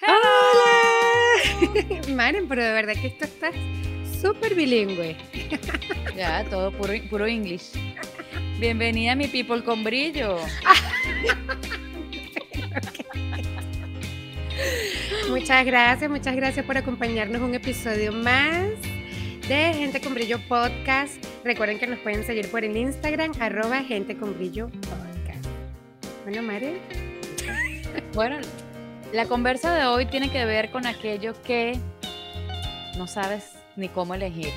¡Hola! Maren, pero de verdad que esto está súper bilingüe. Ya, todo puro, puro English. Bienvenida mi people con brillo. muchas gracias, muchas gracias por acompañarnos un episodio más de Gente con Brillo Podcast. Recuerden que nos pueden seguir por el Instagram, arroba Gente con Brillo Podcast. Bueno, Mare. Bueno, la conversa de hoy tiene que ver con aquello que no sabes ni cómo elegir.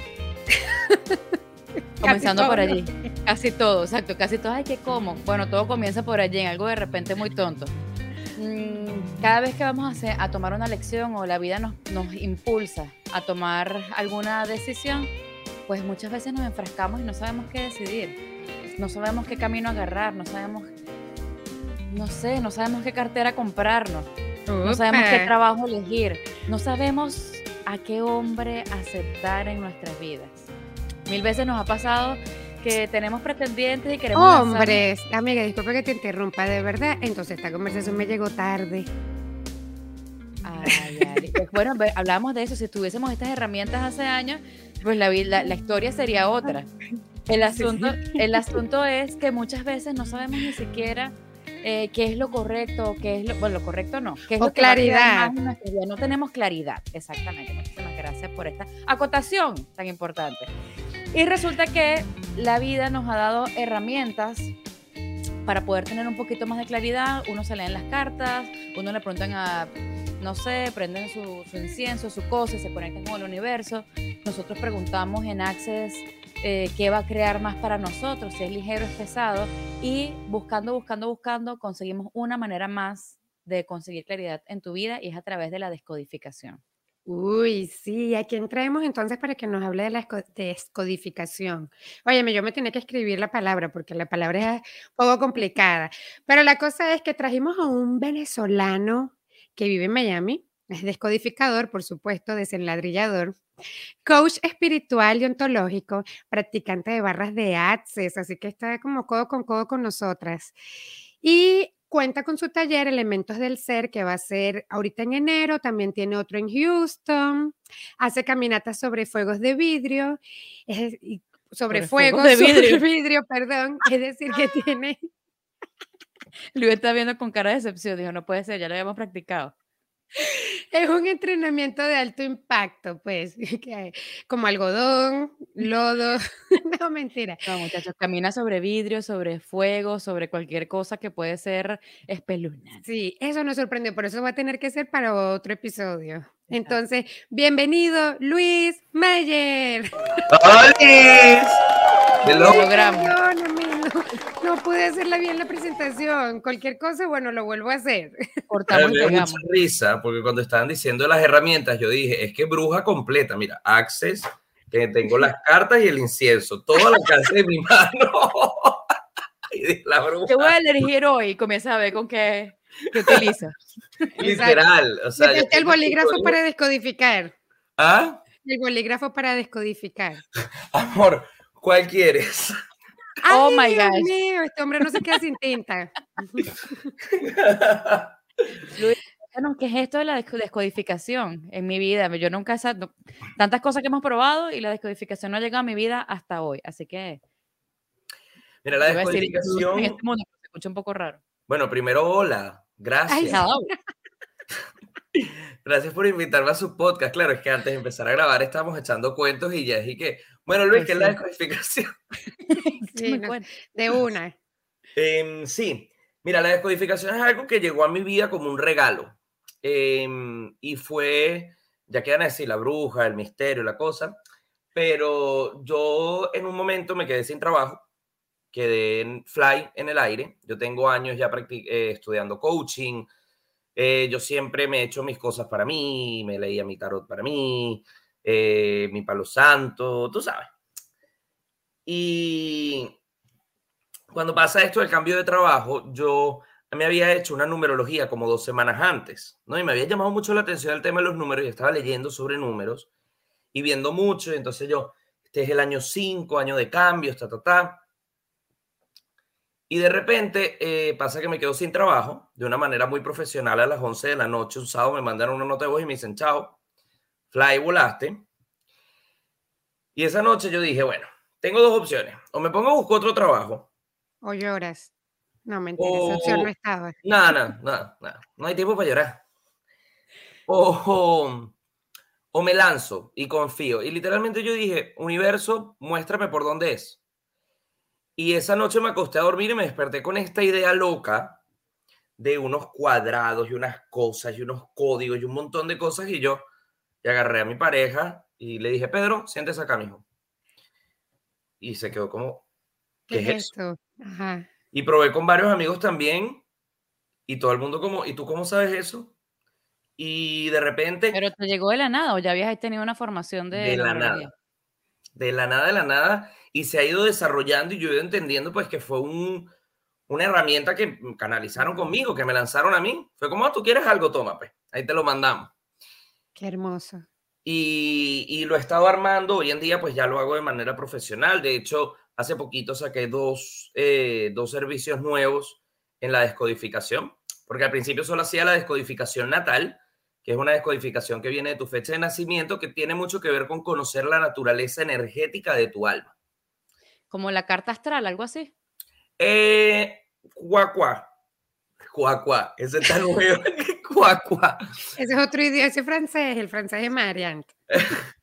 Comenzando por allí. Casi todo, exacto, casi todo. Ay, ¿qué como? Bueno, todo comienza por allí, en algo de repente muy tonto. Mm, cada vez que vamos a, hacer, a tomar una lección o la vida nos, nos impulsa a tomar alguna decisión, pues muchas veces nos enfrascamos y no sabemos qué decidir. No sabemos qué camino agarrar, no sabemos, no sé, no sabemos qué cartera comprarnos. No sabemos qué trabajo elegir. No sabemos a qué hombre aceptar en nuestras vidas. Mil veces nos ha pasado que tenemos pretendientes y queremos... Hombres, amiga, disculpe que te interrumpa, de verdad. Entonces esta conversación me llegó tarde. Ay, ay. Pues, bueno, hablábamos de eso. Si tuviésemos estas herramientas hace años, pues la, la, la historia sería otra. El asunto, el asunto es que muchas veces no sabemos ni siquiera eh, qué es lo correcto, qué es lo, bueno, lo correcto no, qué es lo claridad. no tenemos claridad, exactamente. Muchísimas gracias por esta acotación tan importante. Y resulta que la vida nos ha dado herramientas para poder tener un poquito más de claridad. Uno se lee en las cartas, uno le preguntan a, no sé, prenden su, su incienso, su cosa, se conectan con el universo. Nosotros preguntamos en Access eh, qué va a crear más para nosotros, si es ligero, es pesado, y buscando, buscando, buscando, conseguimos una manera más de conseguir claridad en tu vida y es a través de la descodificación. Uy, sí, ¿a quién traemos entonces para que nos hable de la descodificación? Óyeme, yo me tenía que escribir la palabra porque la palabra es un poco complicada, pero la cosa es que trajimos a un venezolano que vive en Miami, es descodificador, por supuesto, desenladrillador, coach espiritual y ontológico, practicante de barras de Access, así que está como codo con codo con nosotras. Y cuenta con su taller Elementos del Ser, que va a ser ahorita en enero, también tiene otro en Houston, hace caminatas sobre fuegos de vidrio, sobre, fuegos, de vidrio. vidrio, perdón, es decir, que tiene... Luis está viendo con cara de decepción, dijo, no puede ser, ya lo habíamos practicado. Es un entrenamiento de alto impacto, pues, como algodón, lodo, no mentira. No, muchachos, camina sobre vidrio, sobre fuego, sobre cualquier cosa que puede ser espeluznante. Sí, eso nos sorprende, por eso va a tener que ser para otro episodio. Entonces, bienvenido Luis Mayer. ¡Hola! Lo logramos. No, pude hacerla bien la presentación. Cualquier cosa, bueno, lo vuelvo a hacer. Cortamos me mucha risa, porque cuando estaban diciendo las herramientas, yo dije, es que bruja completa. Mira, Access, que tengo las cartas y el incienso. Toda la casa de mi mano. la bruja. Te voy a elegir hoy. Comienza a ver con qué ¿Qué utiliza? Literal. O sea, el bolígrafo para descodificar. ¿Ah? El bolígrafo para descodificar. Amor, ¿cuál quieres? Oh my God. Mío, este hombre no se queda sin tinta. ¿qué es esto de la descodificación en mi vida? Yo nunca he tantas cosas que hemos probado y la descodificación no ha llegado a mi vida hasta hoy. Así que. Mira, la descodificación. en este mundo se escucha un poco raro. Bueno, primero, hola. Gracias. Gracias por invitarme a su podcast. Claro, es que antes de empezar a grabar estábamos echando cuentos y ya dije que, bueno, Luis, ¿qué es la descodificación? Sí, de una. Em, sí, mira, la descodificación es algo que llegó a mi vida como un regalo. Em, y fue, ya quedan a decir, la bruja, el misterio, la cosa. Pero yo en un momento me quedé sin trabajo quedé en fly en el aire. Yo tengo años ya eh, estudiando coaching. Eh, yo siempre me he hecho mis cosas para mí, me leía mi tarot para mí. Eh, mi palo santo, tú sabes. Y cuando pasa esto del cambio de trabajo, yo me había hecho una numerología como dos semanas antes, ¿no? Y me había llamado mucho la atención el tema de los números y estaba leyendo sobre números y viendo mucho. Y entonces yo, este es el año 5, año de cambios, ta, ta, ta. Y de repente eh, pasa que me quedo sin trabajo de una manera muy profesional a las 11 de la noche, un sábado me mandaron una nota de voz y me dicen, chao, fly, volaste. Y esa noche yo dije, bueno, tengo dos opciones. O me pongo a buscar otro trabajo. O lloras. No, mentira, esa opción no estaba. Nada, nada, nada, nada. No hay tiempo para llorar. O, o me lanzo y confío. Y literalmente yo dije, universo, muéstrame por dónde es. Y esa noche me acosté a dormir y me desperté con esta idea loca de unos cuadrados y unas cosas y unos códigos y un montón de cosas. Y yo y agarré a mi pareja y le dije, Pedro, siéntese acá, mijo. Y se quedó como, ¿qué, es esto? Ajá. Y probé con varios amigos también y todo el mundo como, ¿y tú cómo sabes eso? Y de repente... Pero te llegó de la nada o ya habías tenido una formación de... De la nada. De la nada, de la nada. Y se ha ido desarrollando y yo he ido entendiendo pues que fue un, una herramienta que canalizaron conmigo, que me lanzaron a mí. Fue como, ah, tú quieres algo, toma, pues. Ahí te lo mandamos. Qué hermoso. Y, y, lo he estado armando. Hoy en día pues ya lo hago de manera profesional. De hecho, hace poquito saqué dos, eh, dos servicios nuevos en la descodificación, porque al principio solo hacía la descodificación natal, que es una descodificación que viene de tu fecha de nacimiento, que tiene mucho que ver con conocer la naturaleza energética de tu alma. Como la carta astral, algo así. Eh, cuá, cuá. ese está nuevo. cuá, Ese es otro idioma, ese francés, el francés de Mariant.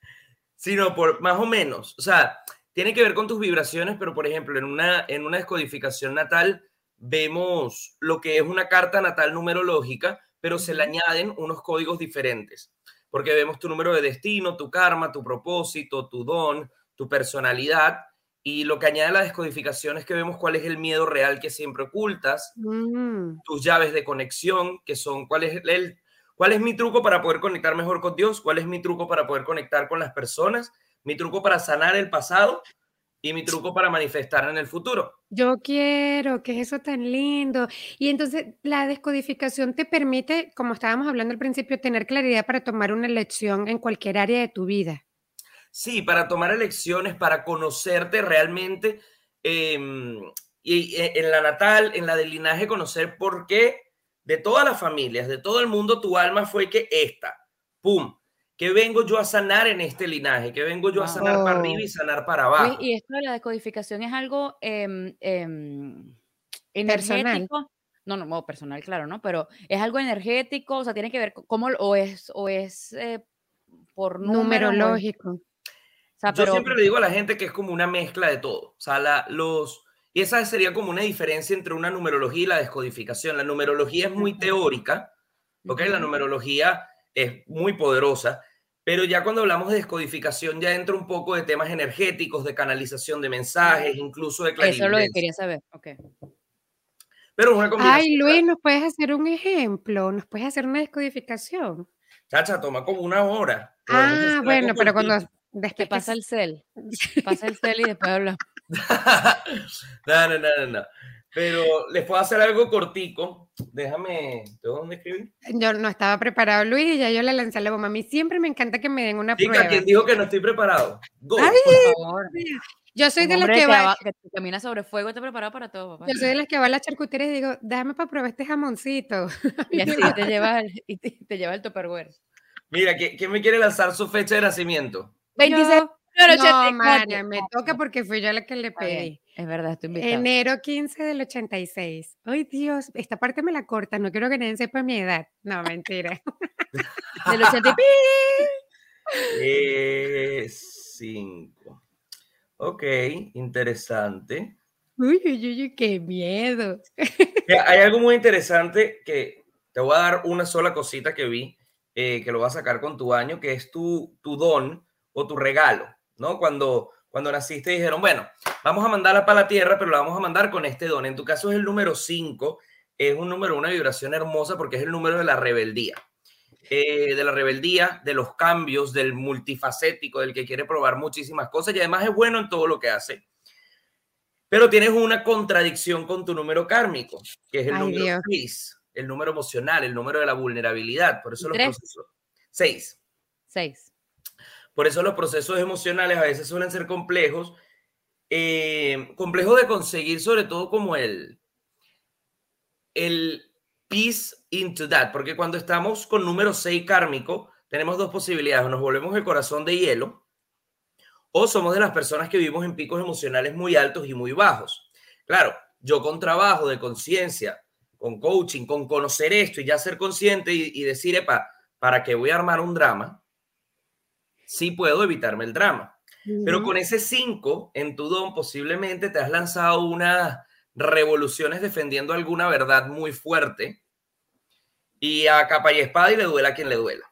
Sino por más o menos. O sea, tiene que ver con tus vibraciones, pero por ejemplo, en una, en una descodificación natal vemos lo que es una carta natal numerológica, pero se le añaden unos códigos diferentes, porque vemos tu número de destino, tu karma, tu propósito, tu don, tu personalidad, y lo que añade la descodificación es que vemos cuál es el miedo real que siempre ocultas, mm. tus llaves de conexión, que son cuál es el, cuál es mi truco para poder conectar mejor con Dios, cuál es mi truco para poder conectar con las personas mi truco para sanar el pasado y mi truco para manifestar en el futuro. Yo quiero, que es eso tan lindo. Y entonces la descodificación te permite, como estábamos hablando al principio, tener claridad para tomar una elección en cualquier área de tu vida. Sí, para tomar elecciones, para conocerte realmente em, y eh, en la natal, en la del linaje, conocer por qué de todas las familias, de todo el mundo, tu alma fue que esta, ¡pum! ¿Qué vengo yo a sanar en este linaje? ¿Qué vengo yo a sanar para arriba y sanar para abajo? Y esto de la decodificación es algo eh, energético. No, no, personal, claro, ¿no? Pero es algo energético, o sea, tiene que ver cómo, o es, o es eh, por numerológico. Yo siempre le digo a la gente que es como una mezcla de todo. O sea, la, los, y esa sería como una diferencia entre una numerología y la descodificación. La numerología es muy teórica, ¿ok? La numerología es muy poderosa, pero ya cuando hablamos de descodificación, ya entra un poco de temas energéticos, de canalización de mensajes, incluso de claridad. Eso es lo que quería saber. Ok. Pero una Ay, Luis, ¿nos puedes hacer un ejemplo? ¿Nos puedes hacer una descodificación? Chacha, toma como una hora. Ah, bueno, pero cuando... Después pasa el cel. Pasa el cel y después hablamos. no, no, no, no. Pero les puedo hacer algo cortico. Déjame, ¿de dónde escribir? Yo no estaba preparado, Luis, y ya yo le lancé la bomba. A mí siempre me encanta que me den una Chica, prueba. ¿quién dijo que no estoy preparado? Go, por favor. Yo soy de las que, va, que camina sobre fuego, está preparado para todo, Yo soy de las que va a la charcutería y digo, déjame para probar este jamoncito. Y así te lleva el, y te, lleva el tupperware. Mira, ¿quién me quiere lanzar su fecha de nacimiento? 26 no, María, me toca porque fui yo la que le pedí. Es verdad, estoy invitada. Enero 15 del 86. Ay, Dios, esta parte me la corta, no quiero que nadie sepa mi edad. No, mentira. del 80 y 5. Ok, interesante. Uy, uy, uy, qué miedo. hay algo muy interesante que te voy a dar una sola cosita que vi, eh, que lo vas a sacar con tu año, que es tu, tu don o tu regalo. ¿no? Cuando, cuando naciste dijeron, bueno, vamos a mandarla para la tierra, pero la vamos a mandar con este don. En tu caso es el número 5, es un número, una vibración hermosa porque es el número de la rebeldía. eh, de la rebeldía, de los cambios, del multifacético, del que quiere probar muchísimas cosas y además es bueno en todo lo que hace. Pero tienes una contradicción con tu número kármico, que es el número 6, el número emocional, el número de la vulnerabilidad. Por eso los procesos. 6. 6. Por eso los procesos emocionales a veces suelen ser complejos. Eh, complejos de conseguir, sobre todo como el, el peace into that, porque cuando estamos con número 6 kármico, tenemos dos posibilidades, nos volvemos el corazón de hielo o somos de las personas que vivimos en picos emocionales muy altos y muy bajos. Claro, yo con trabajo de conciencia, con coaching, con conocer esto y ya ser consciente y, decir, epa, ¿para qué voy a armar un drama? Sí puedo evitarme el drama. Pero con ese 5 en tu don posiblemente te has lanzado unas revoluciones defendiendo alguna verdad muy fuerte y a capa y espada y le duela a quien le duela.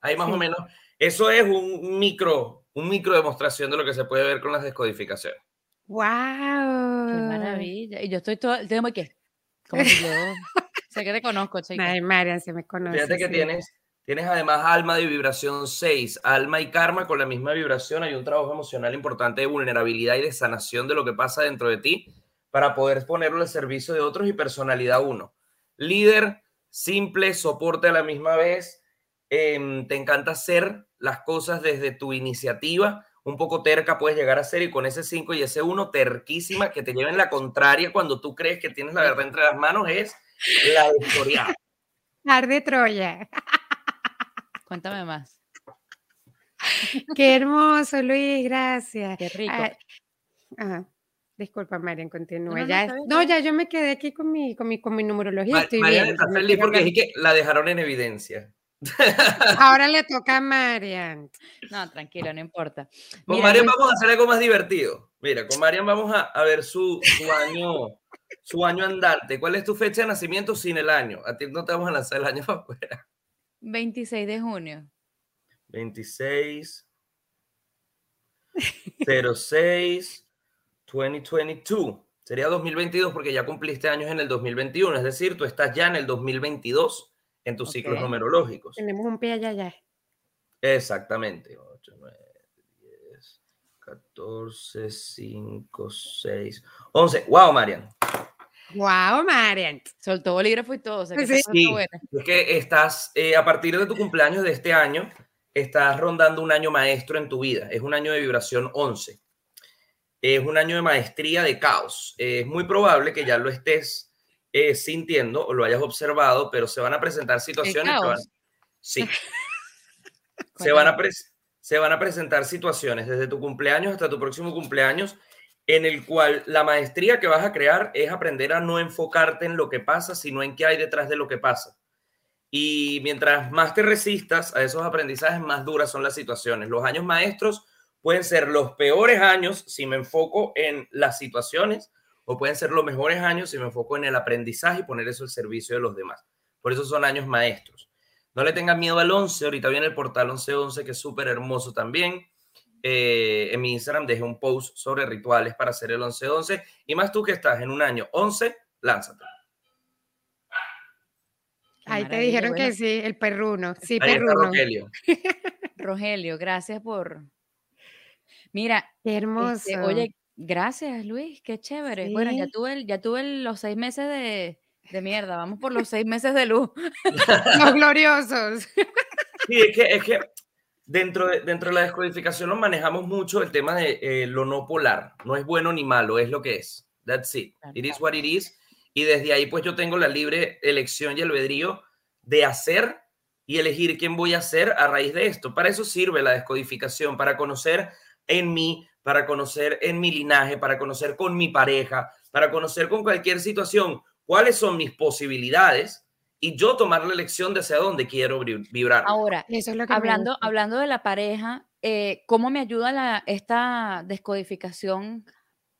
Ahí más o menos, eso es un micro, un micro demostración de lo que se puede ver con las descodificaciones. ¡Wow! ¡Qué maravilla! Y yo estoy todo, tengo que, como si yo, sé que te conozco, chica. Ay, Marian, se me conoce. Fíjate que tienes, tienes además alma de vibración 6, alma y karma con la misma vibración. Hay un trabajo emocional importante de vulnerabilidad y de sanación de lo que pasa dentro de ti para poder ponerlo al servicio de otros y personalidad 1. Líder, simple, soporte a la misma vez. Em, te encanta hacer las cosas desde tu iniciativa. Un poco terca puedes llegar a ser y con ese 5 y ese 1 terquísima que te lleven la contraria cuando tú crees que tienes la verdad entre las manos es la historia. Arde Troya. Cuéntame más. Qué hermoso, Luis, gracias. Qué rico. Ah, Disculpa, Marian, continúa. No, ya, no, ya yo me quedé aquí con mi, con mi, con mi numerología. estoy Marian está feliz porque es que la dejaron en evidencia. Ahora le toca a Marian. No, tranquila, no importa. Con Marian vamos a hacer algo más divertido. Mira, con Marian vamos a, a ver su, su, año, su año andante. ¿Cuál es tu fecha de nacimiento sin el año? A ti no te vamos a lanzar el año para afuera. 26 de junio. 26. 06. 2022. Sería 2022 porque ya cumpliste años en el 2021, es decir, tú estás ya en el 2022 en tus ciclos numerológicos. Tenemos un pie allá ya. Exactamente. 8, 9, 10, 14, 5, 6, 11. ¡Wow, Marian! ¡Wow, Marian! Soltó bolígrafo y todo. O sea, que sí, es que estás, eh, a partir de tu cumpleaños de este año, estás rondando un año maestro en tu vida. Es un año de vibración 11 es un año de maestría de caos. es muy probable que ya lo estés eh, sintiendo o lo hayas observado, pero se van a presentar situaciones. sí. se, van a se van a presentar situaciones desde tu cumpleaños hasta tu próximo cumpleaños en el cual la maestría que vas a crear es aprender a no enfocarte en lo que pasa, sino en qué hay detrás de lo que pasa. Y mientras más te resistas a esos aprendizajes, más duras son las situaciones. Los años maestros pueden ser los peores años si me enfoco en las situaciones o pueden ser los mejores años si me enfoco en el aprendizaje y poner eso al servicio de los demás. Por eso son años maestros. No le tengan miedo al 11, ahorita viene el portal 1111 que es súper hermoso también. Eh, en mi Instagram dejé un post sobre rituales para hacer el 1111 y más tú que estás en un año 11, lánzate. Ahí te dijeron que sí, el perruno. Sí, perruno. Rogelio. Rogelio, gracias por, Mira, qué este, hermoso. oye, gracias Luis, qué chévere. Bueno, ya tuve, ya tuve los seis meses de, de mierda, vamos por los seis meses de luz. los gloriosos. Sí, es que, es que dentro, de, dentro de la descodificación nos manejamos mucho el tema de eh, lo no polar. No es bueno ni malo, es lo que es. That's it. It is what it is. Y desde ahí pues yo tengo la libre elección y albedrío de hacer y elegir quién voy a ser a raíz de esto. Para eso sirve la descodificación, para conocer en mí, para conocer en mi linaje, para conocer con mi pareja, para conocer con cualquier situación cuáles son mis posibilidades y yo tomar la elección de hacia dónde quiero vibrar. Ahora, Eso es lo que hablando, hablando de la pareja, eh, ¿cómo me ayuda la, esta descodificación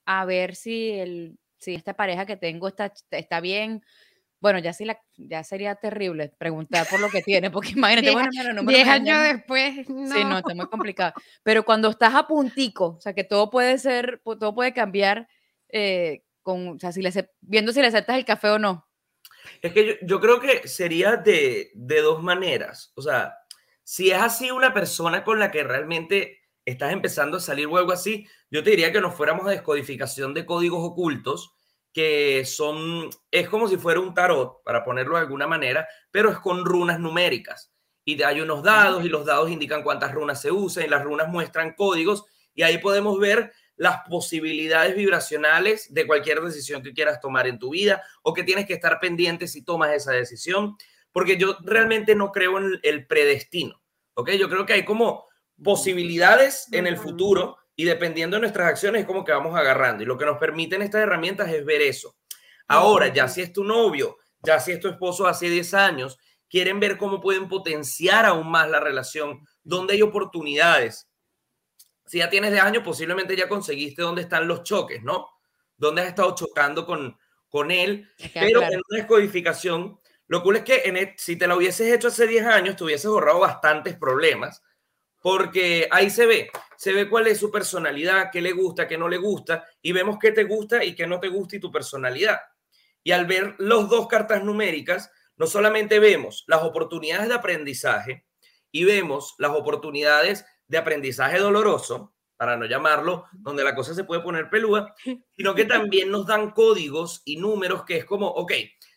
a ver si, el, si esta pareja que tengo está, está bien? Bueno, ya la, ya sería terrible preguntar por lo que tiene, porque imagínate, bueno, no Diez años después, no. Sí, no, está muy complicado. Pero cuando estás a puntico, o sea, que todo puede ser, todo puede cambiar, eh, con, o sea, si le, viendo si le aceptas el café o no. Es que yo, creo que sería de, de dos maneras. O sea, si es así una persona con la que realmente estás empezando a salir o algo así, yo te diría que nos fuéramos a descodificación de códigos ocultos, que son, es como si fuera un tarot, para ponerlo de alguna manera, pero es con runas numéricas. Y hay unos dados y los dados indican cuántas runas se usan y las runas muestran códigos y ahí podemos ver las posibilidades vibracionales de cualquier decisión que quieras tomar en tu vida o que tienes que estar pendiente si tomas esa decisión, porque yo realmente no creo en el predestino, ¿ok? Yo creo que hay como posibilidades en el futuro y dependiendo de nuestras acciones es como que vamos agarrando y lo que nos permiten estas herramientas es ver eso. Ahora, ya si es tu novio, ya si es tu esposo hace 10 años, quieren ver cómo pueden potenciar aún más la relación, dónde hay oportunidades. Si ya tienes de años, posiblemente ya conseguiste dónde están los choques, ¿no? Dónde has estado chocando con, con él. Pero en una descodificación, lo cool es que en e, si te lo hubieses hecho hace 10 años, te hubieses ahorrado bastantes problemas porque ahí se ve, se ve cuál es su personalidad, qué le gusta, qué no le gusta, y vemos qué te gusta y qué no te gusta y tu personalidad. Y al ver los dos cartas numéricas, no solamente vemos las oportunidades de aprendizaje y vemos las oportunidades de aprendizaje doloroso, para no llamarlo, donde la cosa se puede poner peluda, sino que también nos dan códigos y números que es como, ok,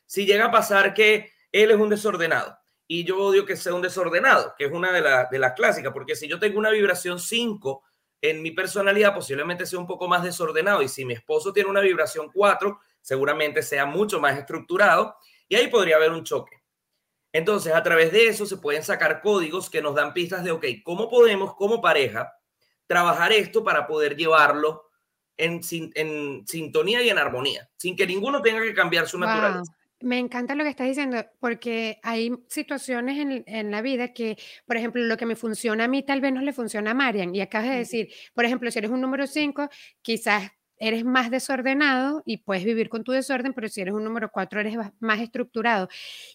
si llega a pasar que él es un desordenado, y yo odio que sea un desordenado, que es una de, de las clásicas, porque si yo tengo una vibración 5 en mi personalidad, posiblemente sea un poco más desordenado, y si mi esposo tiene una vibración 4, seguramente sea mucho más estructurado, y ahí podría haber un choque. Entonces, a través de eso se pueden sacar códigos que nos dan pistas de, ok, ¿cómo podemos como pareja trabajar esto para poder llevarlo en, en sintonía y en armonía, sin que ninguno tenga que cambiar su naturaleza? Me encanta lo que estás diciendo, porque hay situaciones en, en, la vida que, por ejemplo, lo que me funciona a mí tal vez no le funciona a Marian. Y acabas de decir, por ejemplo, si eres un número 5, quizás eres más desordenado y puedes vivir con tu desorden, pero si eres un número cuatro eres más estructurado.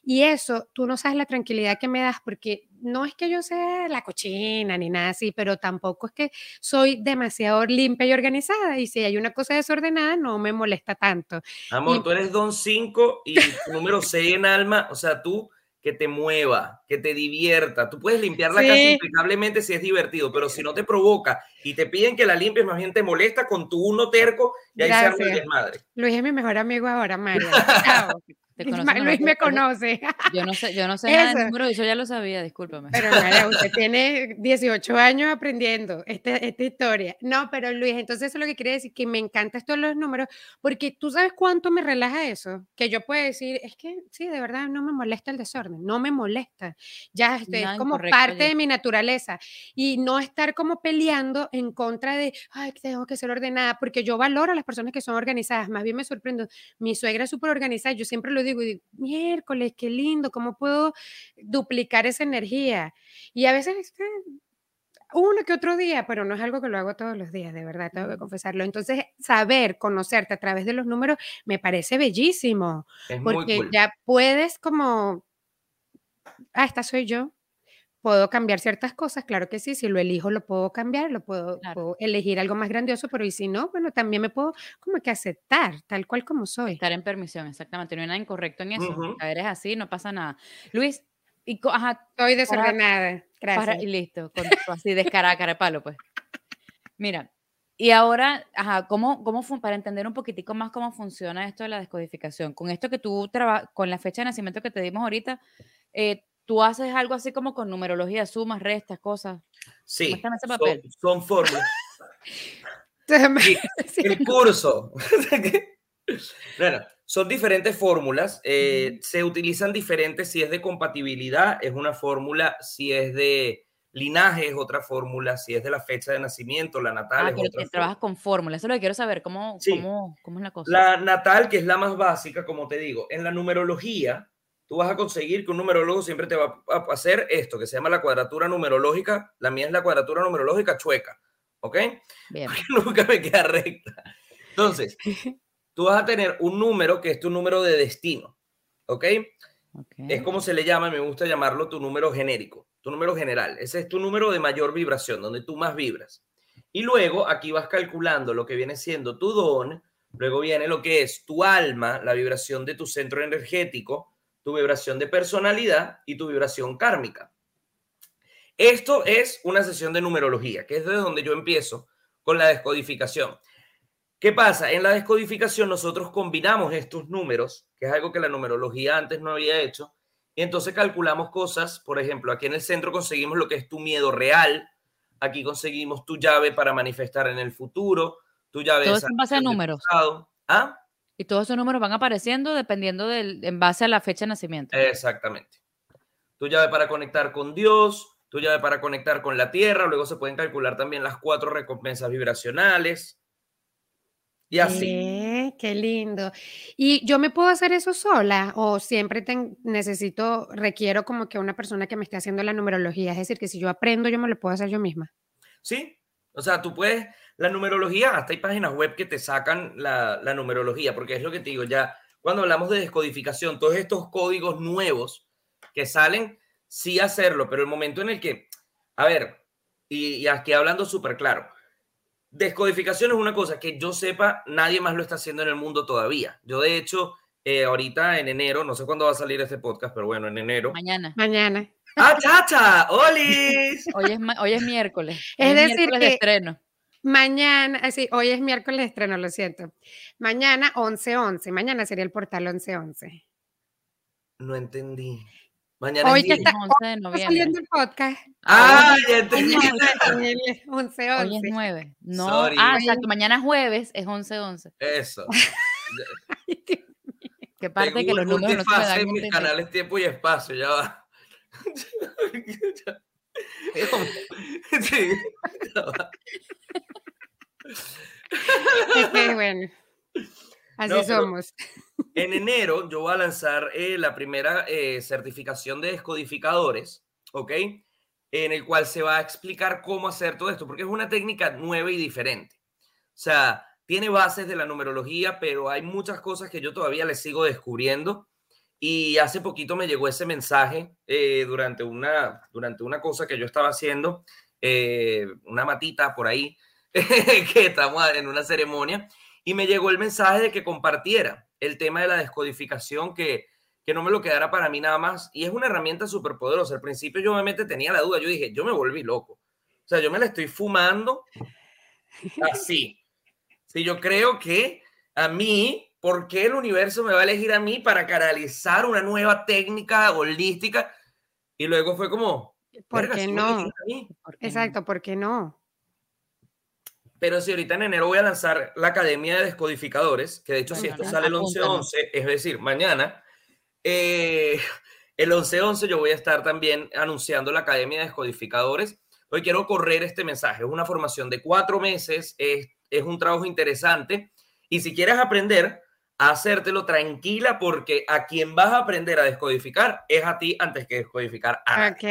Y eso, tú no sabes la tranquilidad que me das porque no es que yo sea la cochina ni nada así, pero tampoco es que soy demasiado limpia y organizada y si hay una cosa desordenada no me molesta tanto. Amor, tú eres don 5 y número 6 en alma, o sea, tú que te mueva, que te divierta. Tú puedes limpiar la casa impecablemente si es divertido, pero si no te provoca y te piden que la limpies, más bien te molesta con tu uno terco y ahí se arma el desmadre. Luis es mi mejor amigo ahora, Mario. Luis me conoce. Yo no sé, yo no sé nada de número, yo ya lo sabía, discúlpame. Pero María, usted tiene 18 años aprendiendo este, esta historia. No, pero Luis, entonces eso es lo que quiere decir, que me encanta esto de los números, porque tú sabes cuánto me relaja eso, que yo puedo decir, es que sí, de verdad no me molesta el desorden, no me molesta. Ya este, es como parte de mi naturaleza. Y no estar como peleando en contra de, ay, tengo que ser ordenada, porque yo valoro a las personas que son organizadas, más bien me sorprendo. Mi suegra es súper organizada, yo siempre lo digo, digo, digo, miércoles, qué lindo, ¿cómo puedo duplicar esa energía? Y a veces uno que otro día, pero no es algo que lo hago todos los días, de verdad, tengo que confesarlo. Entonces, saber, conocerte a través de los números me parece bellísimo, porque ya puedes como, ah, esta soy yo, ¿Puedo cambiar ciertas cosas? Claro que sí, si lo elijo lo puedo cambiar, lo puedo, elegir algo más grandioso, pero y si no, bueno, también me puedo como que aceptar tal cual como soy. Estar en permisión, exactamente, no hay nada incorrecto en eso. Eres así, no pasa nada. Luis, y, ajá, estoy desordenada, gracias. y listo, con, así descarada, cara de palo, pues. Mira, y ahora, ajá, ¿cómo, cómo para entender un poquitico más cómo funciona esto de la descodificación? Con esto que tú trabajas, con la fecha de nacimiento que te dimos ahorita, eh, tú haces algo así como con numerología, sumas, restas, cosas. Sí, Son, fórmulas. el curso. bueno, son diferentes fórmulas. Eh, se utilizan diferentes. Si es de compatibilidad, es una fórmula. Si es de linaje, es otra fórmula. Si es de la fecha de nacimiento, la natal ah, es otra trabajas con fórmulas. Eso es lo que quiero saber. ¿Cómo, cómo, cómo es la cosa? La natal, que es la más básica, como te digo. En la numerología, tú vas a conseguir que un numerólogo siempre te va a hacer esto, que se llama la cuadratura numerológica. La mía es la cuadratura numerológica chueca, ¿ok? Bien. Nunca me queda recta. Entonces, tú vas a tener un número que es tu número de destino, ¿ok? Es como se le llama, me gusta llamarlo tu número genérico, tu número general. Ese es tu número de mayor vibración, donde tú más vibras. Y luego aquí vas calculando lo que viene siendo tu don, Luego viene lo que es tu alma, la vibración de tu centro energético, tu vibración de personalidad y tu vibración kármica. Esto es una sesión de numerología, que es desde donde yo empiezo con la descodificación. ¿Qué pasa? En la descodificación nosotros combinamos estos números, que es algo que la numerología antes no había hecho, y entonces calculamos cosas, por ejemplo, aquí en el centro conseguimos lo que es tu miedo real, aquí conseguimos tu llave para manifestar en el futuro, tu llave Todo eso en base a números. ¿Ah? Y todos esos números van apareciendo dependiendo del, en base a la fecha de nacimiento. Exactamente. Tu llave para conectar con Dios, tu llave para conectar con la Tierra, luego se pueden calcular también las cuatro recompensas vibracionales. Y así. Eh, qué lindo. ¿Y yo me puedo hacer eso sola o siempre necesito, requiero como que una persona que me esté haciendo la numerología? Es decir, que si yo aprendo, yo me lo puedo hacer yo misma. Sí, o sea, tú puedes, la numerología, hasta hay páginas web que te sacan la, la numerología, porque es lo que te digo, ya cuando hablamos de descodificación, todos estos códigos nuevos que salen, sí hacerlo, pero el momento en el que, a ver, y, y aquí hablando súper claro, Descodificación es una cosa que yo sepa, nadie más lo está haciendo en el mundo todavía. Yo, de hecho, eh, ahorita en enero, no sé cuándo va a salir este podcast, pero bueno, en enero. Mañana. Mañana. ¡Ah, chacha! ¡Olis! Hoy es, hoy es miércoles. Es, decir, miércoles que de estreno. Mañana, sí, hoy es miércoles de estreno, lo siento. Mañana 11-11. Mañana sería el portal 11-11. No entendí. Mañana Hoy es que está, 11 de hoy está noviembre. saliendo el podcast. ¡Ah, ya entendí! 11-11. Hoy es 9. No, Sorry. ah, exacto. Mañana jueves es 11-11. Eso. Que parte Tengo que los números no se dan en mis canales tiempo y espacio, ya va. Sí, ya va. Bueno, así No, somos. En enero yo voy a lanzar eh, la primera eh, certificación de descodificadores, ¿ok? En el cual se va a explicar cómo hacer todo esto, porque es una técnica nueva y diferente. O sea, tiene bases de la numerología, pero hay muchas cosas que yo todavía le sigo descubriendo. Y hace poquito me llegó ese mensaje eh, durante, una, durante una cosa que yo estaba haciendo, eh, una matita por ahí, que estamos en una ceremonia, y me llegó el mensaje de que compartiera el tema de la descodificación, que, que no me lo quedara para mí nada más. Y es una herramienta súper poderosa. Al principio yo obviamente tenía la duda, yo dije, yo me volví loco. O sea, yo me la estoy fumando así. Sí, yo creo que a mí, ¿por qué el universo me va a elegir a mí para canalizar una nueva técnica holística? Y luego fue como, ¿Por "Verga, qué no? elegiste a mí". ¿Por qué no? Exacto, ¿por qué no? Pero si ahorita en enero voy a lanzar la Academia de Descodificadores, que de hecho si esto sale el apúntalo. 11-11, es decir, mañana, eh, el 11-11 yo voy a estar también anunciando la Academia de Descodificadores. Hoy quiero correr este mensaje. Es una formación de cuatro meses, es, es un trabajo interesante. Y si quieres aprender a hacértelo tranquila, porque a quien vas a aprender a descodificar es a ti antes que descodificar a. Ok,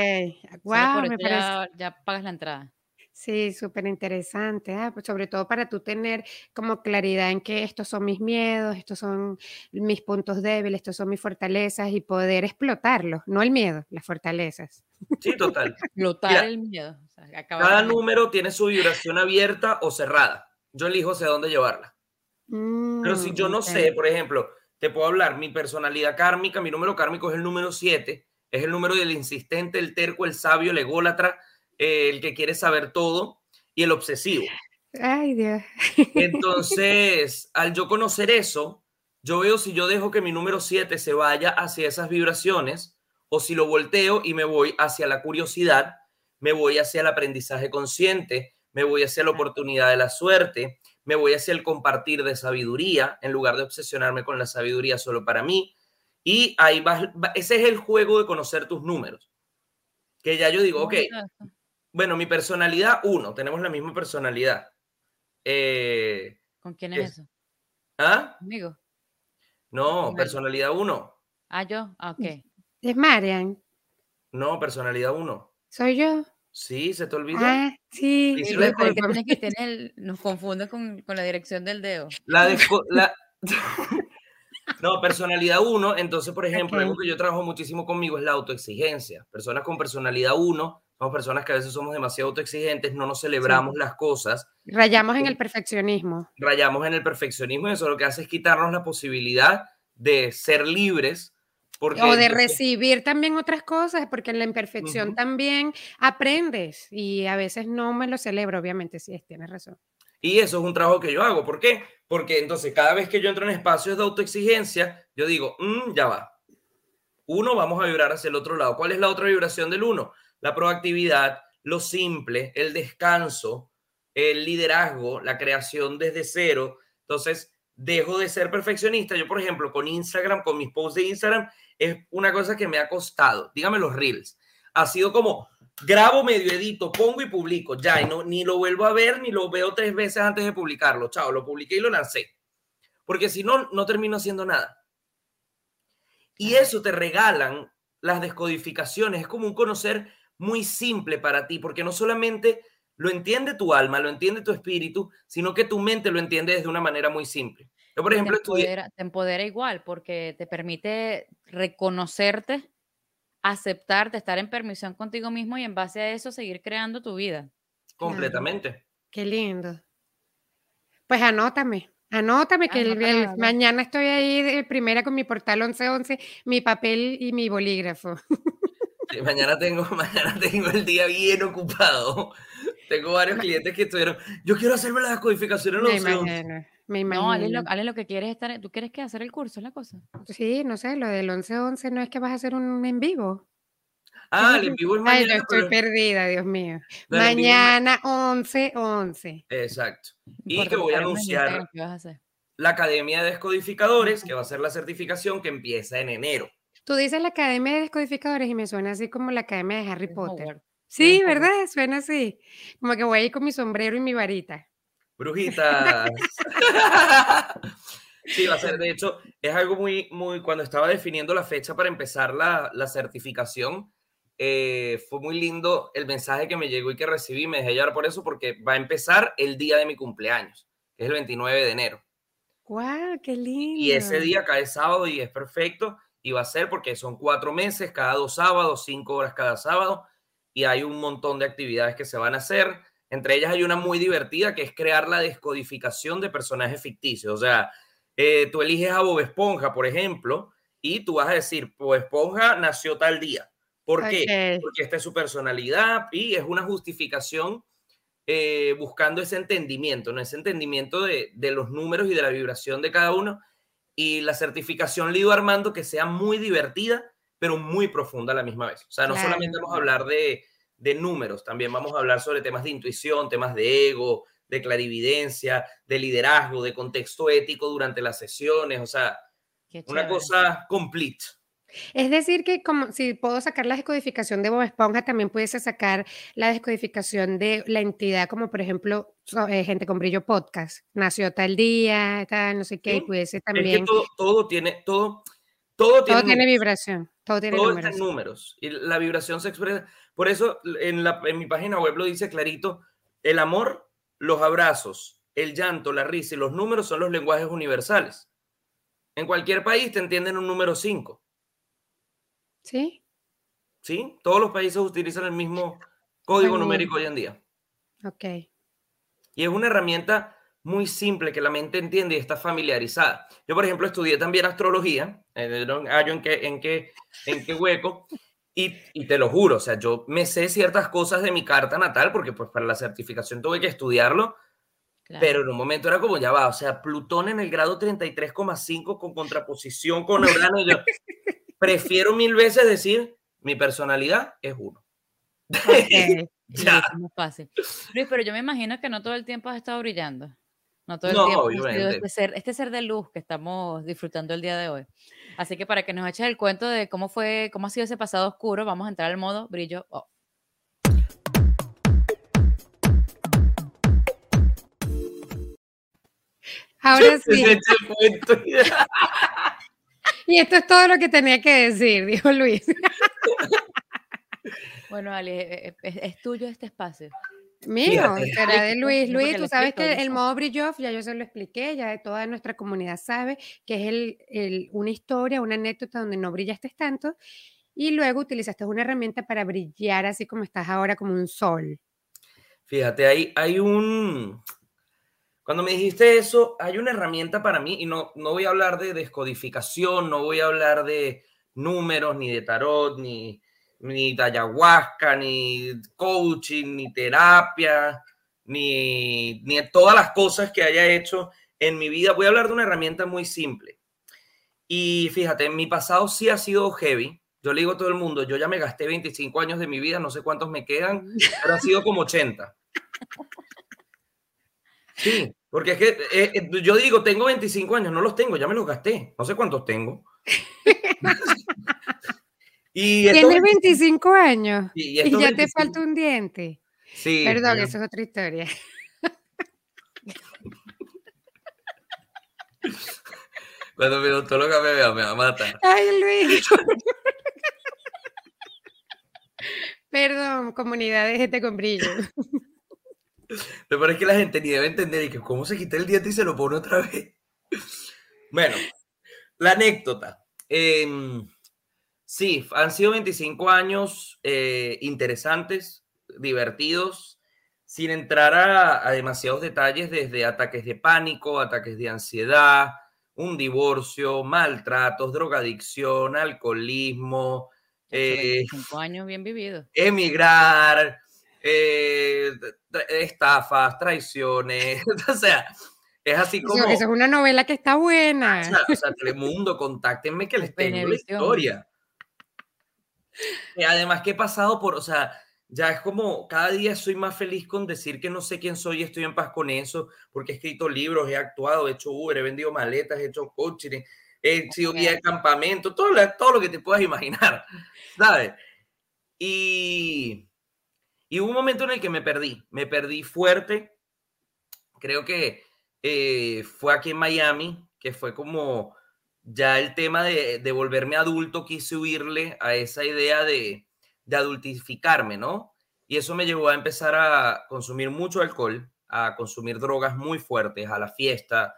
wow, por me eso parece. ya, ya pagas la entrada. Sí, súper interesante, ah, pues sobre todo para tú tener como claridad en que estos son mis miedos, estos son mis puntos débiles, estos son mis fortalezas y poder explotarlos, no el miedo, las fortalezas. Sí, total. Explotar Mira, el miedo. o sea, acabar Cada él. número tiene su vibración abierta o cerrada. Yo elijo hacia dónde llevarla. Pero si Mm, yo no ok. sé, por ejemplo, te puedo hablar, mi personalidad kármica, mi número kármico es el número 7, es el número del insistente, el terco, el sabio, el ególatra, eh, el que quiere saber todo y el obsesivo. Ay, Dios. Entonces, al yo conocer eso, yo veo si yo dejo que mi número 7 se vaya hacia esas vibraciones o si lo volteo y me voy hacia la curiosidad, me voy hacia el aprendizaje consciente, me voy hacia la oportunidad de la suerte, me voy hacia el compartir de sabiduría en lugar de obsesionarme con la sabiduría solo para mí. Y ahí va, ese es el juego de conocer tus números. Que ya yo digo, ok. Bueno, mi personalidad, uno, tenemos la misma personalidad. Eh, ¿Con quién es es- eso? ¿Ah? ¿Conmigo? No, personalidad 1. Ah, yo. Ah, ok. Es Marian, No, personalidad 1. soy yo. Sí, se te olvidó. Ah, sí, Y es que tienes que tener, nos confunde con, con la dirección del dedo. La, desco- la- No, personalidad 1. Entonces, por ejemplo, Ok. algo que yo trabajo muchísimo conmigo es la autoexigencia. Personas con personalidad 1 Somos personas que a veces somos demasiado autoexigentes, no nos celebramos las cosas. Rayamos en el perfeccionismo. Rayamos en el perfeccionismo y eso lo que hace es quitarnos la posibilidad de ser libres. Porque, o de recibir también otras cosas, porque en la imperfección también aprendes y a veces no me lo celebro, obviamente, sí, tienes razón. Y eso es un trabajo que yo hago. ¿Por qué? Porque entonces cada vez que yo entro en espacios de autoexigencia, yo digo, mm, ya va. Uno, vamos a vibrar hacia el otro lado. ¿Cuál es la otra vibración del uno? La proactividad, lo simple, el descanso, el liderazgo, la creación desde cero. Entonces, dejo de ser perfeccionista. Yo, por ejemplo, con Instagram, con mis posts de Instagram, es una cosa que me ha costado. Dígame los reels. Ha sido como, grabo, medio edito, pongo y publico. Ya, y no, ni lo vuelvo a ver, ni lo veo tres veces antes de publicarlo. Chao, lo publiqué y lo lancé. Porque si no, no termino haciendo nada. Y eso te regalan las descodificaciones. Es como un conocer muy simple para ti, porque no solamente lo entiende tu alma, lo entiende tu espíritu, sino que tu mente lo entiende desde una manera muy simple. Yo, por ejemplo, te empodera, te empodera igual porque te permite reconocerte, aceptarte, estar en permisión contigo mismo y en base a eso seguir creando tu vida. Completamente. Qué lindo. Pues anótame. Anótame que el, mañana estoy ahí de primera con mi portal 1111, mi papel y mi bolígrafo. mañana tengo, mañana tengo el día bien ocupado. Tengo varios clientes que estuvieron. Yo quiero hacerme las codificaciones en los me imagino. No, Ale lo, Ale, lo que quieres es estar. ¿Tú quieres que hacer el curso? Es la cosa. Sí, no sé, lo del 11-11 no es que vas a hacer un en vivo. Ah, el en vivo es mañana. Ay, estoy perdida, Dios mío. mañana 11-11. Exacto. Y que voy a anunciar la Academia de Descodificadores, que va a ser la certificación que empieza en enero. Tú dices la Academia de Descodificadores y me suena así como la Academia de Harry Potter. Sí, ¿verdad? Suena así. Como que voy a ir con mi sombrero y mi varita. Brujitas. sí, va a ser, de hecho, es algo muy, muy, cuando estaba definiendo la fecha para empezar la, la certificación, eh, fue muy lindo el mensaje que me llegó y que recibí, me dejé llevar por eso, porque va a empezar el día de mi cumpleaños, que es el 29 de enero. ¡Guau, qué lindo! Y ese día cae sábado y es perfecto, y va a ser porque son cuatro meses, cada dos sábados, cinco horas cada sábado, y hay un montón de actividades que se van a hacer. Entre ellas hay una muy divertida que es crear la descodificación de personajes ficticios. O sea, eh, tú eliges a Bob Esponja, por ejemplo, y tú vas a decir, Bob Esponja nació tal día. ¿Por qué? Porque esta es su personalidad y es una justificación eh, buscando ese entendimiento, ¿no? ese entendimiento de, de, los números y de la vibración de cada uno. Y la certificación Lido Armando que sea muy divertida pero muy profunda a la misma vez. O sea, no solamente vamos a hablar de, de números, también vamos a hablar sobre temas de intuición, temas de ego, de clarividencia, de liderazgo, de contexto ético durante las sesiones, o sea, una cosa complete. Es decir, que como si puedo sacar la descodificación de Bob Esponja, también pudiese sacar la descodificación de la entidad, como por ejemplo, eh, gente con brillo podcast, nació tal día, tal, no sé qué, y pudiese también. todo, todo, tiene, todo, todo tiene, vibración. Todo tiene números. números. Y la vibración se expresa. Por eso en, la, en mi página web lo dice clarito: el amor, los abrazos, el llanto, la risa y los números son los lenguajes universales. En cualquier país te entienden un número 5. ¿Sí? Sí, todos los países utilizan el mismo código numérico hoy en día. Ok. Y es una herramienta muy simple que la mente entiende y está familiarizada. Yo, por ejemplo, estudié también astrología, en qué, en qué, en qué hueco, y, y, te lo juro, o sea, yo me sé ciertas cosas de mi carta natal, porque pues para la certificación tuve que estudiarlo, pero en un momento era como, ya va, o sea, Plutón en el grado 33,5 con contraposición con Urano, yo prefiero mil veces decir, mi personalidad es uno. ya. es fácil. Luis, pero yo me imagino que no todo el tiempo has estado brillando. No todo el tiempo este ser, este ser de luz que estamos disfrutando el día de hoy. Así que para que nos eches el cuento de cómo fue, cómo ha sido ese pasado oscuro, vamos a entrar al modo brillo. Ahora sí. y esto es todo lo que tenía que decir, dijo Luis. bueno, Ali, e, e, es tuyo este espacio. Mío, será de Luis. Luis, tú sabes que el modo Bridge ya yo se lo expliqué, ya toda nuestra comunidad sabe que es el, una historia, una anécdota donde no brillaste tanto y luego utilizaste una herramienta para brillar así como estás ahora, como un sol. Fíjate, hay, hay un... Cuando me dijiste eso, hay una herramienta para mí y no, no voy a hablar de descodificación, no voy a hablar de números, ni de tarot, ni, ni de ayahuasca, ni coaching, ni terapia, ni, ni todas las cosas que haya hecho en mi vida. Voy a hablar de una herramienta muy simple. Y fíjate, mi pasado sí ha sido heavy. Yo le digo a todo el mundo, yo ya me gasté 25 años de mi vida, no sé cuántos me quedan, pero ha sido como 80. Sí, porque es que eh, eh, yo digo, tengo 25 años, no los tengo, ya me los gasté, no sé cuántos tengo. y Tienes 25 años y, ya te falta un diente. Sí. Perdón, eso es otra historia. Cuando mi odontóloga me vea, me va a matar. Ay, Luis. Perdón, comunidad de gente con brillo. Me parece que la gente ni debe entender y que cómo se quita el diente y se lo pone otra vez. Bueno, la anécdota. Em, sí, han sido 25 años eh, interesantes, divertidos, sin entrar a, demasiados detalles, desde ataques de pánico, ataques de ansiedad, un divorcio, maltratos, drogadicción, alcoholismo. Eh, años bien vividos. Emigrar, eh, estafas, traiciones, o sea, es así como... Eso, es una novela que está buena. O sea, Telemundo, contáctenme que les tengo la historia. Y además que he pasado por, o sea, ya es como cada día soy más feliz con decir que no sé quién soy y estoy en paz con eso, porque he escrito libros, he actuado, he hecho Uber, he vendido maletas, he hecho coaching, he sido guía de campamento, todo, todo lo que te puedas imaginar, ¿sabes? Y, y hubo un momento en el que me perdí, me perdí fuerte, creo que eh, fue aquí en Miami, que fue como ya el tema de, de volverme adulto, quise huirle a esa idea de de adultificarme, ¿no? Y eso me llevó a empezar a consumir mucho alcohol, a consumir drogas muy fuertes, a la fiesta,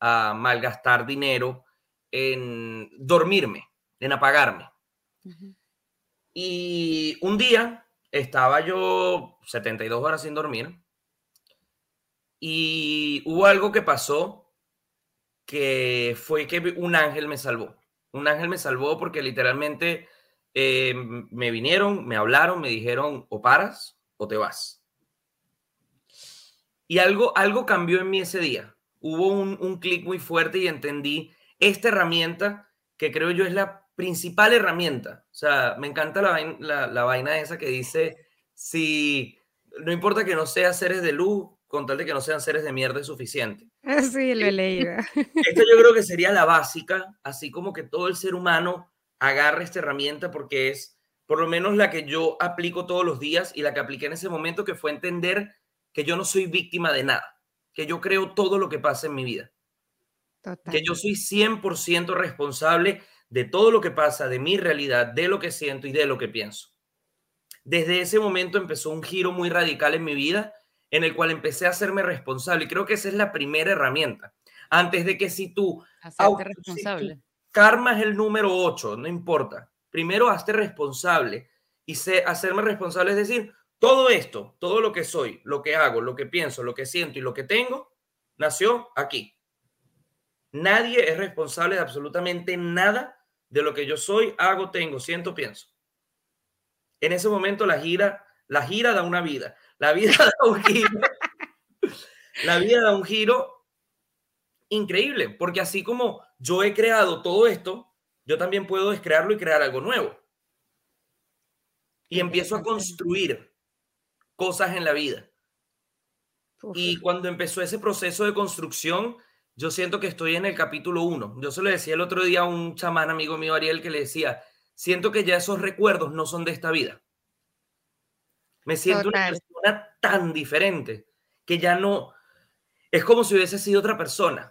a malgastar dinero, en dormirme, en apagarme. Y un día estaba yo 72 horas sin dormir y hubo algo que pasó que fue que un ángel me salvó. Un ángel me salvó porque literalmente eh, me vinieron, me hablaron, me dijeron o paras o te vas. Y algo, algo cambió en mí ese día. Hubo un, un clic muy fuerte y entendí esta herramienta que creo yo es la principal herramienta. O sea, me encanta la, la, la vaina esa que dice, si no importa que no sean seres de luz, con tal de que no sean seres de mierda es suficiente. Sí, lo he leído. Esto yo creo que sería la básica, así como que todo el ser humano agarre esta herramienta porque es por lo menos la que yo aplico todos los días y la que apliqué en ese momento, que fue entender que yo no soy víctima de nada, que yo creo todo lo que pasa en mi vida, que yo soy 100% responsable de todo lo que pasa, de mi realidad, de lo que siento y de lo que pienso. Desde ese momento empezó un giro muy radical en mi vida en el cual empecé a hacerme responsable y creo que esa es la primera herramienta. Antes de que si tú... Hacerte responsable. Karma es el número 8, no importa. Primero, hazte responsable. Y sé, hacerme responsable es decir, todo esto, todo lo que soy, lo que hago, lo que pienso, lo que siento y lo que tengo, nació aquí. Nadie es responsable de absolutamente nada de lo que yo soy, hago, tengo, siento, pienso. En ese momento la gira, la gira da una vida. La vida da un giro. La vida da un giro increíble, porque así como yo he creado todo esto, yo también puedo descrearlo y crear algo nuevo. Y empiezo a construir cosas en la vida. Y cuando empezó ese proceso de construcción, yo siento que estoy en el capítulo uno. Yo se lo decía el otro día a un chamán amigo mío, Ariel, que le decía, siento que ya esos recuerdos no son de esta vida. Me siento una persona tan diferente que ya no, es como si hubiese sido otra persona.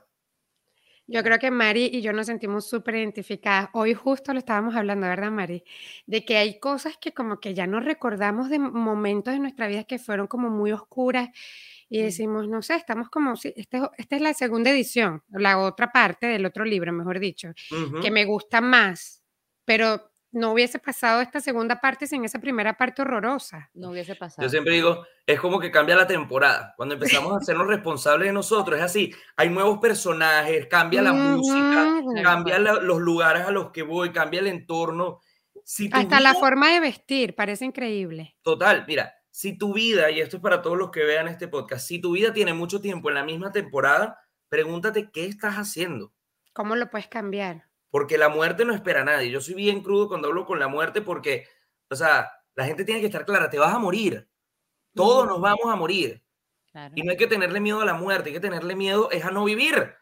Yo creo que Mari y yo nos sentimos súper identificadas. Hoy justo lo estábamos hablando, ¿verdad, Mari? De que hay cosas que como que ya no recordamos de momentos de nuestra vida que fueron como muy oscuras y decimos, no sé, estamos como, si esta es la segunda edición, la otra parte del otro libro, mejor dicho, que me gusta más, pero no hubiese pasado esta segunda parte sin esa primera parte horrorosa. No hubiese pasado. Yo siempre digo, es como que cambia la temporada. Cuando empezamos a hacernos responsables de nosotros, es así. Hay nuevos personajes, cambia la música, cambia la- los lugares a los que voy, cambia el entorno. Si Hasta la forma de vestir, parece increíble. Total, mira, si tu vida, y esto es para todos los que vean este podcast, si tu vida tiene mucho tiempo en la misma temporada, pregúntate qué estás haciendo. ¿Cómo lo puedes cambiar? Porque la muerte no espera a nadie. Yo soy bien crudo cuando hablo con la muerte porque, o sea, la gente tiene que estar clara, te vas a morir. Todos nos vamos a morir. Claro. Y no hay que tenerle miedo a la muerte, hay que tenerle miedo es a no vivir.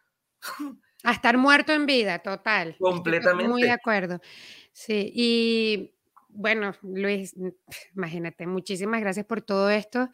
A estar muerto en vida, total. Estoy to- Muy Completamente. de acuerdo. Sí, y bueno, Luis, imagínate, muchísimas gracias por todo esto,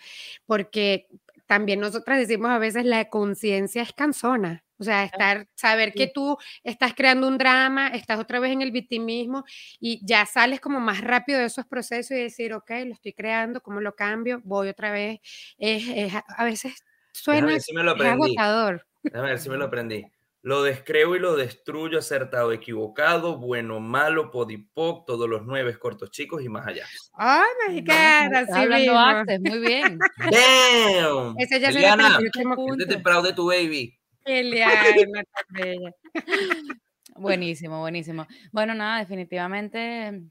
porque también nosotras decimos a veces la conciencia es cansona. O sea, estar, saber que tú estás creando un drama, estás otra vez en el victimismo y ya sales como más rápido de esos procesos y decir, ok, lo estoy creando, ¿cómo lo cambio? Voy otra vez. Es, es a- a veces suena si me lo es aprendí. agotador. Déjame ver si me lo aprendí. Lo descreo y lo destruyo, acertado, equivocado, bueno, malo, podipoc, todos los nueve cortos chicos y más allá. Ay, mexicana, Estás así hablando. Access, muy bien. ¡Damn! Ese ya Eliana, el último siéntete proud de tu baby. Eliana, bella. Buenísimo, buenísimo. Bueno, nada, definitivamente,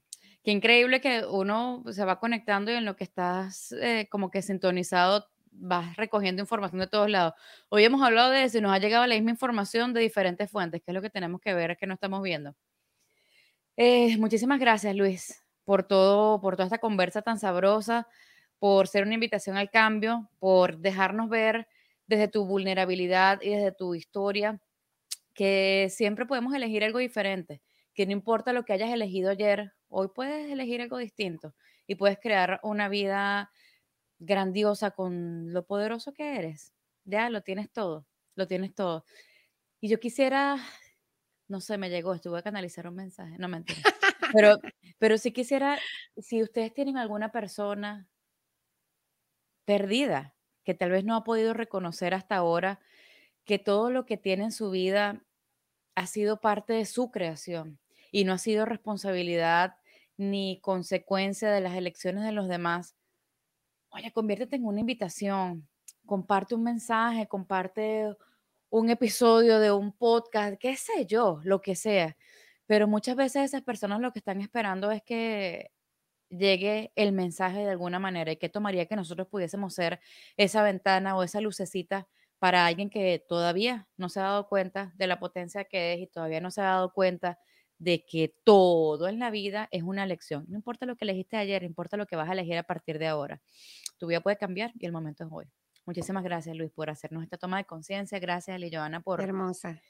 qué increíble que uno se va conectando y en lo que estás eh, como que sintonizado vas recogiendo información de todos lados. Hoy hemos hablado de eso y nos ha llegado la misma información de diferentes fuentes, que es lo que tenemos que ver, que no estamos viendo. Eh, muchísimas gracias, Luis, por todo, por toda esta conversa tan sabrosa, por ser una invitación al cambio, por dejarnos ver desde tu vulnerabilidad y desde tu historia que siempre podemos elegir algo diferente, que no importa lo que hayas elegido ayer, hoy puedes elegir algo distinto y puedes crear una vida grandiosa con lo poderoso que eres. Ya lo tienes todo, lo tienes todo. Y yo quisiera, no sé, me llegó, estuve a canalizar un mensaje, no mentira. Pero, pero sí quisiera, si ustedes tienen alguna persona perdida, que tal vez no ha podido reconocer hasta ahora que todo lo que tiene en su vida ha sido parte de su creación y no ha sido responsabilidad ni consecuencia de las elecciones de los demás. Oye, conviértete en una invitación, comparte un mensaje, comparte un episodio de un podcast, qué sé yo, lo que sea. Pero muchas veces esas personas lo que están esperando es que llegue el mensaje de alguna manera y que tomaría que nosotros pudiésemos ser esa ventana o esa lucecita para alguien que todavía no se ha dado cuenta de la potencia que es y todavía no se ha dado cuenta de que todo en la vida es una elección. No importa lo que elegiste ayer, importa lo que vas a elegir a partir de ahora. Tu vida puede cambiar y el momento es hoy. Muchísimas gracias, Luis, por hacernos esta toma de conciencia. Gracias, Ali Joana, por Hermosa.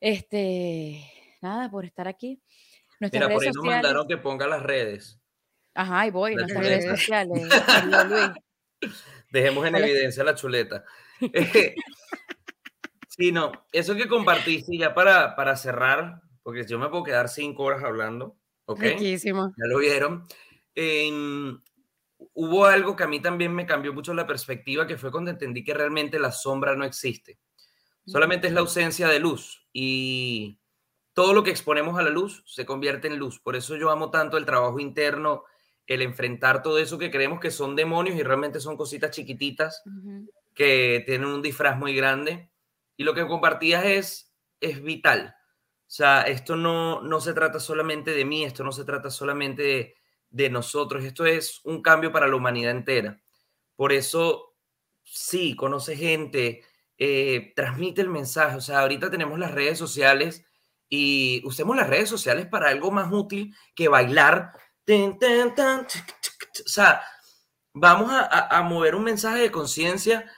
este, nada, por estar aquí. Nuestras Mira, por ahí nos sociales. mandaron que ponga las redes. Ajá, y voy, La nuestras redes sociales. Luis. Dejemos en evidencia la chuleta. Eh, sí, no, eso que compartiste ya para, para cerrar, porque yo me puedo quedar cinco horas hablando, ¿ok? Riquísimo. Ya lo vieron. Em, hubo algo que a mí también me cambió mucho la perspectiva, que fue cuando entendí que realmente la sombra no existe. Solamente es la ausencia de luz y todo lo que exponemos a la luz se convierte en luz. Por eso yo amo tanto el trabajo interno, el enfrentar todo eso que creemos que son demonios y realmente son cositas chiquititas que tienen un disfraz muy grande. Y lo que compartías es, es vital. O sea, esto no, no se trata solamente de mí, esto no se trata solamente de, de nosotros, esto es un cambio para la humanidad entera. Por eso, sí, conoce gente, eh, transmite el mensaje. O sea, ahorita tenemos las redes sociales y usemos las redes sociales para algo más útil que bailar. O sea, vamos a- a mover un mensaje de conciencia.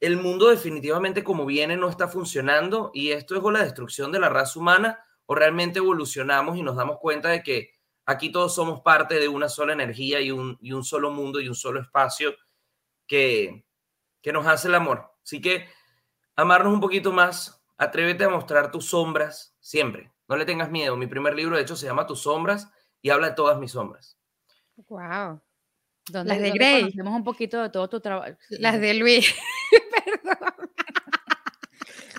El mundo definitivamente como viene no está funcionando y esto es o la destrucción de la raza humana o realmente evolucionamos y nos damos cuenta de que aquí todos somos parte de una sola energía y un, y un solo mundo y un solo espacio que, que nos hace el amor. Así que amarnos un poquito más, atrévete a mostrar tus sombras siempre. No le tengas miedo. Mi primer libro, de hecho, se llama Tus sombras y habla de todas mis sombras. Wow. ¿Dónde- Las de dónde Grey. Conocemos un poquito de todo tu trabajo. Las de Luis. Perdón.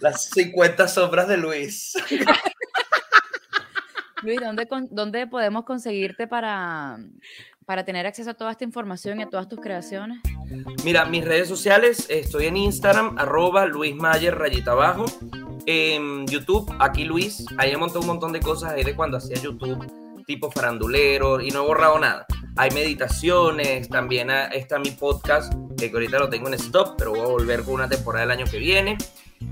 Las 50 sombras de Luis. Luis, ¿dónde, con- dónde podemos conseguirte para, para tener acceso a toda esta información y a todas tus creaciones? Mira, mis redes sociales, estoy en Instagram, arroba Luis Mayer, rayita abajo. En YouTube, aquí Luis, ahí he montado un montón de cosas ahí de cuando hacía YouTube, tipo farandulero, y no he borrado nada. Hay meditaciones, también está mi podcast, que ahorita lo tengo en stop, pero voy a volver con una temporada el año que viene.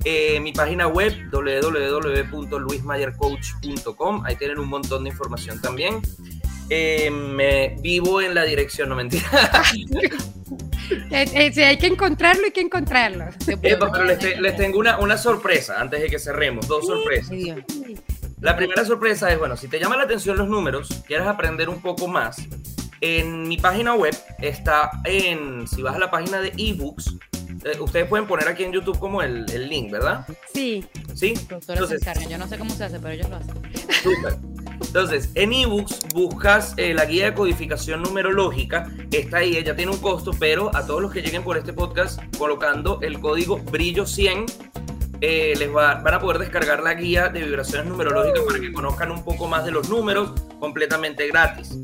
Eh, mi página web, www.luismayercoach.com, ahí tienen un montón de información también. Eh, me vivo en la dirección, no mentira. Eh, eh, sí, hay que encontrarlo, hay que encontrarlo. Epa, pero les, te- les tengo una, una sorpresa antes de que cerremos. Dos sorpresas. Dios. La primera sorpresa es, bueno, si te llama la atención los números, quieres aprender un poco más, en mi página web está en, si vas a la página de ebooks, eh, ustedes pueden poner aquí en YouTube como el, el link, ¿verdad? Sí, Sí. Entonces. Yo no sé cómo se hace, pero ellos lo hacen. Súper. Entonces, en ebooks buscas eh, la guía de codificación numerológica. Está ahí, ella tiene un costo, pero a todos los que lleguen por este podcast colocando el código brillo100, eh, les va- van a poder descargar la guía de vibraciones numerológicas para que conozcan un poco más de los números completamente gratis.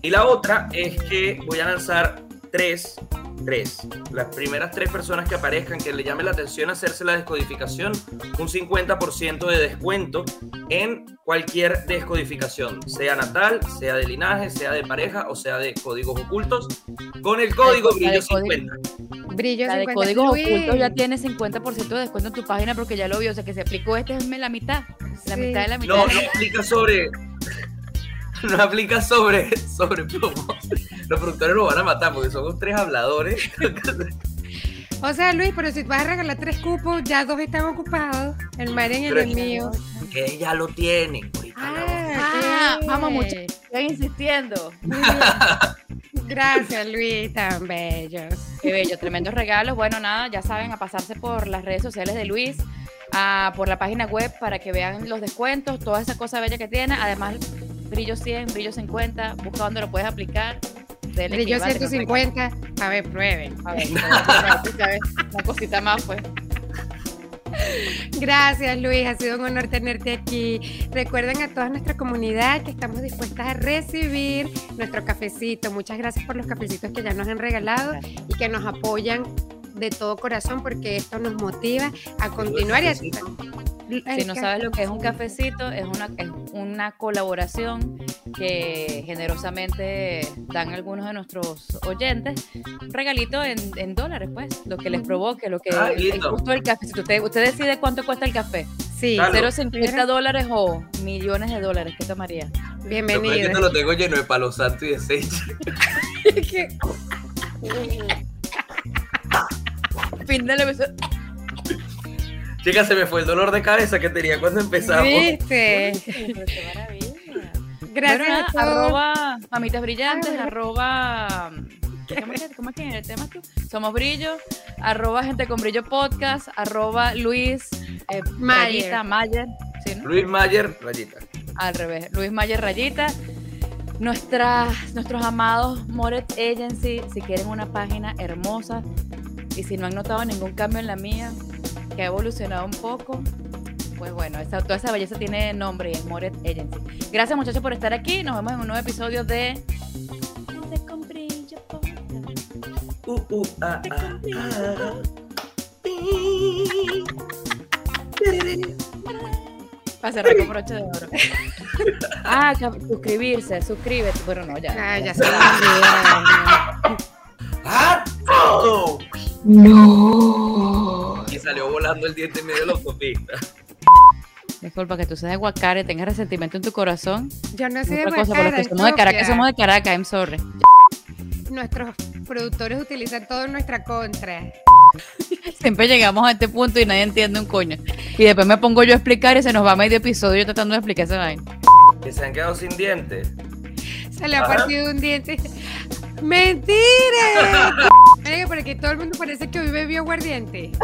Y la otra es que voy a lanzar tres, tres, las primeras tres personas que aparezcan que le llame la atención hacerse la descodificación, un 50% de descuento en cualquier descodificación, sea natal, sea de linaje, sea de pareja o sea de códigos ocultos, con el código La brillo código. 50. brillo La de 50. códigos Luis. ocultos ya tiene 50% de descuento en tu página porque ya lo vio. O sea que se aplicó este es la mitad. La Sí. mitad de la mitad. No, no aplica sobre. No aplica sobre, sobre promo. Los productores lo van a matar porque somos tres habladores. O sea, Luis, pero si vas a regalar tres cupos, ya dos están ocupados. El Marian y el mío. Que ella lo tiene. Ahorita la vamos a- Ah, ok. vamos, muchachos. Estoy insistiendo. Gracias, Luis, tan bello. Qué bello, tremendos regalos. Bueno, nada, ya saben, a pasarse por las redes sociales de Luis, a- por la página web para que vean los descuentos, toda esa cosa bella que tiene. Además, brillo 100, brillo 50, busca dónde lo puedes aplicar. Brillo vale, no 150. A ver, prueben. A ver, una cosita más, pues. Gracias, Luis. Ha sido un honor tenerte aquí. Recuerden a toda nuestra comunidad que estamos dispuestas a recibir nuestro cafecito. Muchas gracias por los cafecitos que ya nos han regalado y que nos apoyan de todo corazón porque esto nos motiva a continuar y a- Si no sabes lo que es un cafecito, es una, es una colaboración que generosamente dan algunos de nuestros oyentes. Un regalito en, en dólares, pues, lo que les provoque, lo que Ah, el, gusto del cafecito. Usted, usted decide cuánto cuesta el café. Sí, Claro. 0,50 dólares o millones de dólares. ¿Qué tomaría? Lo peor es que bienvenido. esto lo tengo lleno de palo santo y de. Fin del episodio. Chica, se me fue el dolor de cabeza que tenía cuando empezamos. ¿Viste? Pero qué maravilla. Gracias Bueno, a todos. arroba mamitas brillantes, Ah, arroba ¿cómo es que- cómo es que en el tema tú? Somos brillo, arroba gente con brillo podcast, arroba Luis eh, Mayer. rayita Mayer, ¿sí, no? Luis Mayer, rayita. Al revés, Luis Mayer rayita. Nuestras, nuestros amados Moret Agency, si quieren una página hermosa y si no han notado ningún cambio en la mía, que ha evolucionado un poco, pues bueno, esa, toda esa belleza tiene nombre y es Moret Agency. Gracias muchachos por estar aquí. Nos vemos en un nuevo episodio de. Uh, uh, ah, ah, ah. Para cerrar con broche de oro. ah, suscribirse, suscríbete. Bueno, no, ya. Ah, ya se. ¡Ah! ¡Oh! No. Salió volando el diente en medio de la autopista. Disculpa que tú seas de Guacara y tengas resentimiento en tu corazón. Yo no soy de Otra cosa, por los Guacara, que somos de Caracas, somos de Caracas, I'm sorry. Nuestros productores utilizan todo en nuestra contra. Siempre llegamos a este punto y nadie entiende un coño. Y después me pongo yo a explicar y se nos va medio episodio tratando de explicar esa vaina. Que se han quedado sin dientes. Se le ha partido un diente. ¡Mentira! porque todo el mundo parece que hoy bebió aguardiente.